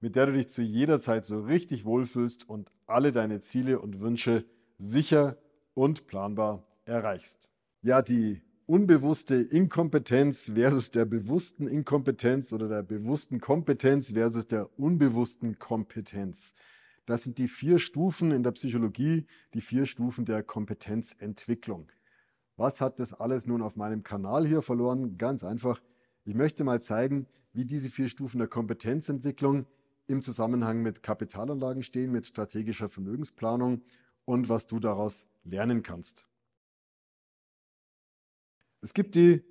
mit der du dich zu jeder Zeit so richtig wohlfühlst und alle deine Ziele und Wünsche sicher und planbar erreichst. Ja, die unbewusste Inkompetenz versus der bewussten Inkompetenz oder der bewussten Kompetenz versus der unbewussten Kompetenz. Das sind die vier Stufen in der Psychologie, die vier Stufen der Kompetenzentwicklung. Was hat das alles nun auf meinem Kanal hier verloren? Ganz einfach. Ich möchte mal zeigen, wie diese vier Stufen der Kompetenzentwicklung im Zusammenhang mit Kapitalanlagen stehen, mit strategischer Vermögensplanung und was du daraus lernen kannst. Es gibt die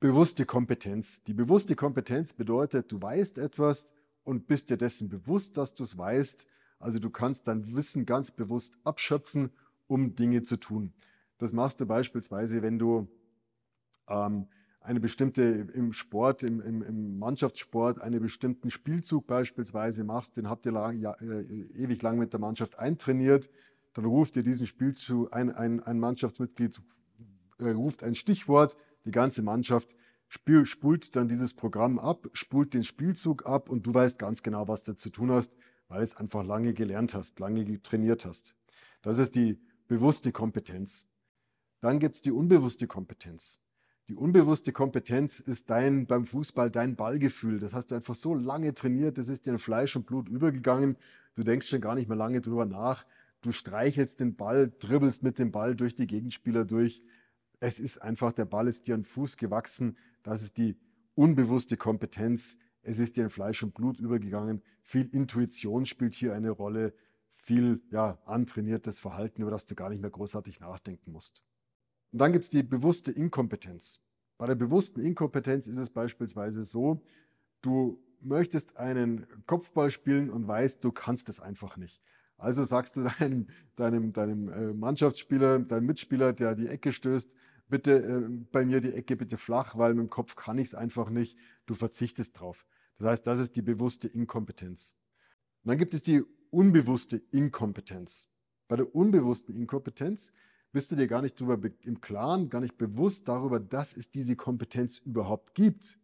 bewusste Kompetenz. Die bewusste Kompetenz bedeutet, du weißt etwas und bist dir dessen bewusst, dass du es weißt. Also du kannst dein Wissen ganz bewusst abschöpfen, um Dinge zu tun. Das machst du beispielsweise, wenn du ähm, eine bestimmte im Sport, im, im, im, Mannschaftssport, einen bestimmten Spielzug beispielsweise machst, den habt ihr lang, ja, äh, ewig lang mit der Mannschaft eintrainiert, dann ruft ihr diesen Spielzug, ein, ein, ein Mannschaftsmitglied äh, ruft ein Stichwort, die ganze Mannschaft spult dann dieses Programm ab, spult den Spielzug ab und du weißt ganz genau, was du zu tun hast, weil es einfach lange gelernt hast, lange trainiert hast. Das ist die bewusste Kompetenz. Dann gibt es die unbewusste Kompetenz. Die unbewusste Kompetenz ist dein beim Fußball dein Ballgefühl. Das hast du einfach so lange trainiert, das ist dir in Fleisch und Blut übergegangen. Du denkst schon gar nicht mehr lange drüber nach. Du streichelst den Ball, dribbelst mit dem Ball durch die Gegenspieler durch. Es ist einfach, der Ball ist dir an Fuß gewachsen. Das ist die unbewusste Kompetenz. Es ist dir in Fleisch und Blut übergegangen. Viel Intuition spielt hier eine Rolle. Viel ja, antrainiertes Verhalten, über das du gar nicht mehr großartig nachdenken musst. Und dann gibt es die bewusste Inkompetenz. Bei der bewussten Inkompetenz ist es beispielsweise so, du möchtest einen Kopfball spielen und weißt, du kannst es einfach nicht. Also sagst du deinem, deinem, deinem äh, Mannschaftsspieler, deinem Mitspieler, der die Ecke stößt, bitte äh, bei mir die Ecke bitte flach, weil mit dem Kopf kann ich es einfach nicht. Du verzichtest drauf. Das heißt, das ist die bewusste Inkompetenz. Und dann gibt es die unbewusste Inkompetenz. Bei der unbewussten Inkompetenz bist du dir gar nicht darüber im Klaren, gar nicht bewusst darüber, dass es diese Kompetenz überhaupt gibt.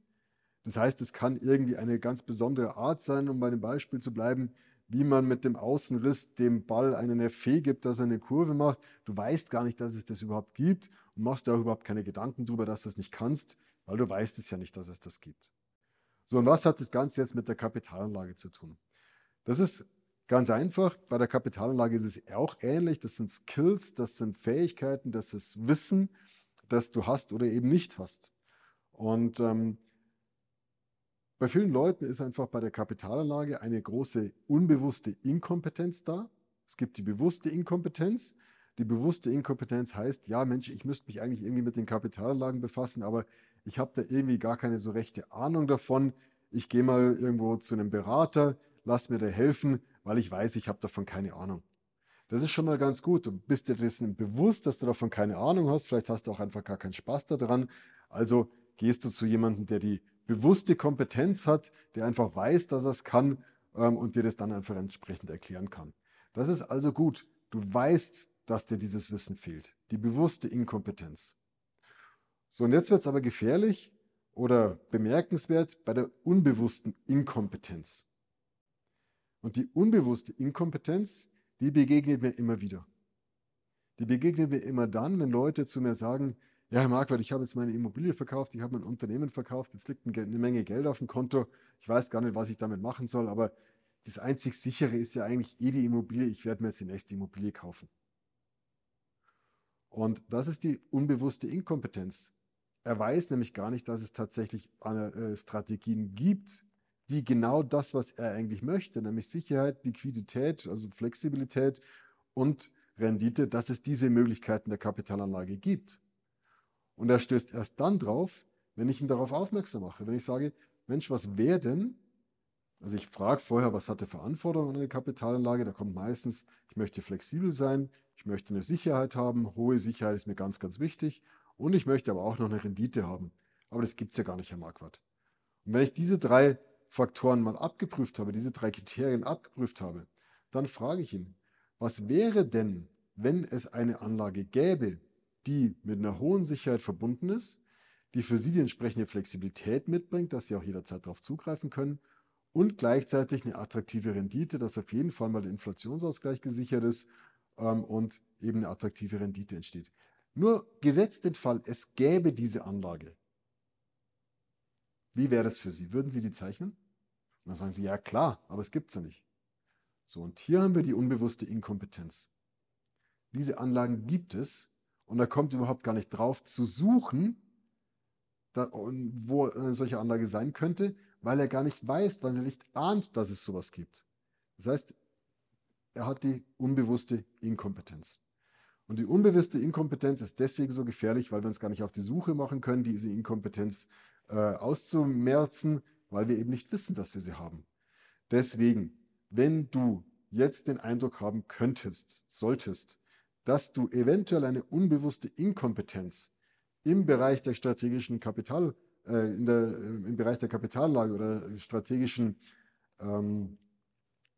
Das heißt, es kann irgendwie eine ganz besondere Art sein, um bei dem Beispiel zu bleiben, wie man mit dem Außenriss dem Ball einen Effet gibt, dass er eine Kurve macht. Du weißt gar nicht, dass es das überhaupt gibt und machst dir auch überhaupt keine Gedanken darüber, dass du es nicht kannst, weil du weißt es ja nicht, dass es das gibt. So, und was hat das Ganze jetzt mit der Kapitalanlage zu tun? Das ist Ganz einfach, bei der Kapitalanlage ist es auch ähnlich. Das sind Skills, das sind Fähigkeiten, das ist Wissen, das du hast oder eben nicht hast. Und ähm, bei vielen Leuten ist einfach bei der Kapitalanlage eine große unbewusste Inkompetenz da. Es gibt die bewusste Inkompetenz. Die bewusste Inkompetenz heißt, ja Mensch, ich müsste mich eigentlich irgendwie mit den Kapitalanlagen befassen, aber ich habe da irgendwie gar keine so rechte Ahnung davon. Ich gehe mal irgendwo zu einem Berater, lass mir da helfen weil ich weiß, ich habe davon keine Ahnung. Das ist schon mal ganz gut. Du bist dir dessen bewusst, dass du davon keine Ahnung hast. Vielleicht hast du auch einfach gar keinen Spaß daran. Also gehst du zu jemandem, der die bewusste Kompetenz hat, der einfach weiß, dass er es kann ähm, und dir das dann einfach entsprechend erklären kann. Das ist also gut. Du weißt, dass dir dieses Wissen fehlt. Die bewusste Inkompetenz. So, und jetzt wird es aber gefährlich oder bemerkenswert bei der unbewussten Inkompetenz. Und die unbewusste Inkompetenz, die begegnet mir immer wieder. Die begegnet mir immer dann, wenn Leute zu mir sagen, ja, Herr Marquardt, ich habe jetzt meine Immobilie verkauft, ich habe mein Unternehmen verkauft, jetzt liegt eine Menge Geld auf dem Konto, ich weiß gar nicht, was ich damit machen soll, aber das einzig sichere ist ja eigentlich eh die Immobilie, ich werde mir jetzt die nächste Immobilie kaufen. Und das ist die unbewusste Inkompetenz. Er weiß nämlich gar nicht, dass es tatsächlich äh, Strategien gibt, die genau das, was er eigentlich möchte, nämlich Sicherheit, Liquidität, also Flexibilität und Rendite, dass es diese Möglichkeiten der Kapitalanlage gibt. Und er stößt erst dann drauf, wenn ich ihn darauf aufmerksam mache, wenn ich sage, Mensch, was wäre denn, Also ich frage vorher, was hat er für Anforderungen an eine Kapitalanlage? Da kommt meistens, ich möchte flexibel sein, ich möchte eine Sicherheit haben, hohe Sicherheit ist mir ganz, ganz wichtig und ich möchte aber auch noch eine Rendite haben. Aber das gibt es ja gar nicht, Herr Marquardt. Und wenn ich diese drei Faktoren mal abgeprüft habe, diese drei Kriterien abgeprüft habe, dann frage ich ihn, was wäre denn, wenn es eine Anlage gäbe, die mit einer hohen Sicherheit verbunden ist, die für Sie die entsprechende Flexibilität mitbringt, dass Sie auch jederzeit darauf zugreifen können und gleichzeitig eine attraktive Rendite, dass auf jeden Fall mal der Inflationsausgleich gesichert ist ähm, und eben eine attraktive Rendite entsteht. Nur gesetzt den Fall, es gäbe diese Anlage. Wie wäre das für Sie? Würden Sie die zeichnen? Und dann sagen Sie, ja klar, aber es gibt sie nicht. So, und hier haben wir die unbewusste Inkompetenz. Diese Anlagen gibt es und da kommt überhaupt gar nicht drauf zu suchen, da, wo eine solche Anlage sein könnte, weil er gar nicht weiß, weil er nicht ahnt, dass es sowas gibt. Das heißt, er hat die unbewusste Inkompetenz. Und die unbewusste Inkompetenz ist deswegen so gefährlich, weil wir uns gar nicht auf die Suche machen können, diese Inkompetenz äh, auszumerzen, weil wir eben nicht wissen, dass wir sie haben. Deswegen, wenn du jetzt den Eindruck haben könntest, solltest, dass du eventuell eine unbewusste Inkompetenz im Bereich der strategischen Kapital, äh, in der, äh, im Bereich der Kapitallage oder strategischen ähm,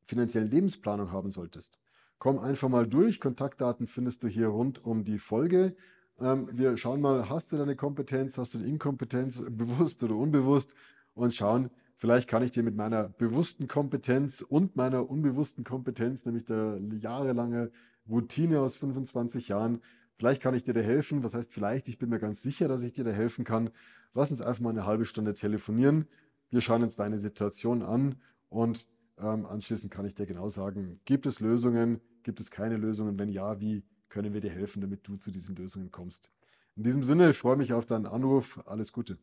finanziellen Lebensplanung haben solltest. Komm einfach mal durch. Kontaktdaten findest du hier rund um die Folge. Ähm, wir schauen mal, hast du deine Kompetenz, hast du die Inkompetenz, bewusst oder unbewusst und schauen, vielleicht kann ich dir mit meiner bewussten Kompetenz und meiner unbewussten Kompetenz, nämlich der jahrelange Routine aus 25 Jahren, Vielleicht kann ich dir da helfen. Was heißt vielleicht? Ich bin mir ganz sicher, dass ich dir da helfen kann. Lass uns einfach mal eine halbe Stunde telefonieren. Wir schauen uns deine Situation an und ähm, anschließend kann ich dir genau sagen, gibt es Lösungen, gibt es keine Lösungen? Wenn ja, wie können wir dir helfen, damit du zu diesen Lösungen kommst? In diesem Sinne, ich freue mich auf deinen Anruf. Alles Gute.